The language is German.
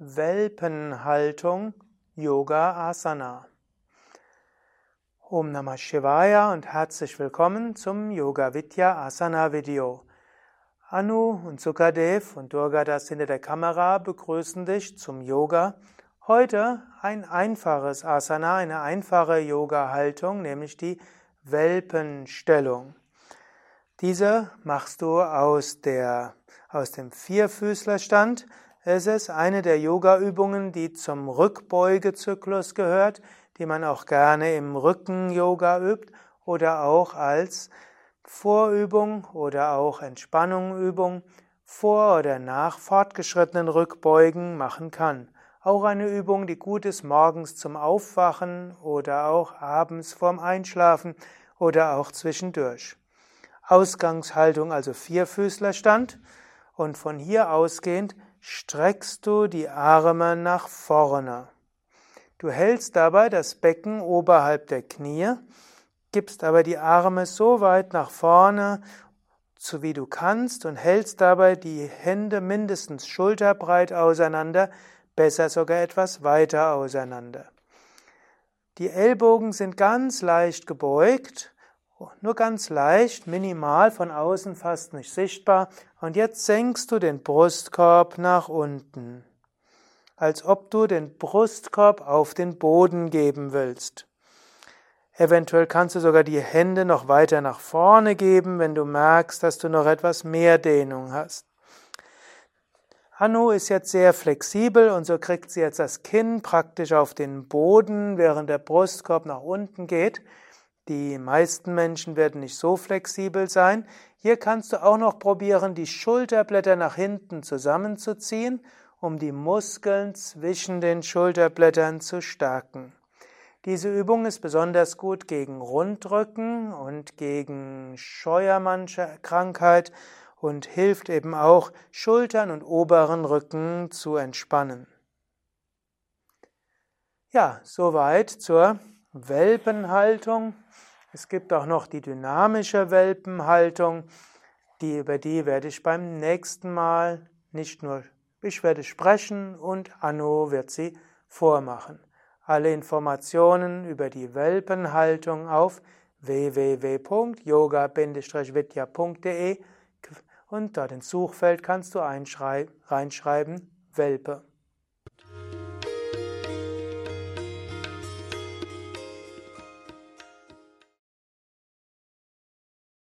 Welpenhaltung Yoga Asana. Om Namah Shivaya und herzlich willkommen zum Yoga Vidya Asana Video. Anu und Sukadev und Durgadas hinter der Kamera begrüßen dich zum Yoga. Heute ein einfaches Asana, eine einfache Yoga-Haltung, nämlich die Welpenstellung. Diese machst du aus, der, aus dem Vierfüßlerstand. Es ist eine der Yoga-Übungen, die zum Rückbeugezyklus gehört, die man auch gerne im Rücken-Yoga übt oder auch als Vorübung oder auch Entspannungübung vor oder nach fortgeschrittenen Rückbeugen machen kann. Auch eine Übung, die gut ist morgens zum Aufwachen oder auch abends vorm Einschlafen oder auch zwischendurch. Ausgangshaltung, also Vierfüßlerstand. Und von hier ausgehend streckst du die Arme nach vorne. Du hältst dabei das Becken oberhalb der Knie, gibst aber die Arme so weit nach vorne, so wie du kannst, und hältst dabei die Hände mindestens schulterbreit auseinander, besser sogar etwas weiter auseinander. Die Ellbogen sind ganz leicht gebeugt nur ganz leicht, minimal von außen fast nicht sichtbar. Und jetzt senkst du den Brustkorb nach unten, als ob du den Brustkorb auf den Boden geben willst. Eventuell kannst du sogar die Hände noch weiter nach vorne geben, wenn du merkst, dass du noch etwas mehr Dehnung hast. Anu ist jetzt sehr flexibel und so kriegt sie jetzt das Kinn praktisch auf den Boden, während der Brustkorb nach unten geht. Die meisten Menschen werden nicht so flexibel sein. Hier kannst du auch noch probieren, die Schulterblätter nach hinten zusammenzuziehen, um die Muskeln zwischen den Schulterblättern zu stärken. Diese Übung ist besonders gut gegen Rundrücken und gegen Scheuermannkrankheit und hilft eben auch, Schultern und oberen Rücken zu entspannen. Ja, soweit zur Welpenhaltung. Es gibt auch noch die dynamische Welpenhaltung, die, über die werde ich beim nächsten Mal nicht nur, ich werde sprechen und Anno wird sie vormachen. Alle Informationen über die Welpenhaltung auf www.yoga-vidya.de und dort ins Suchfeld kannst du reinschreiben Welpe.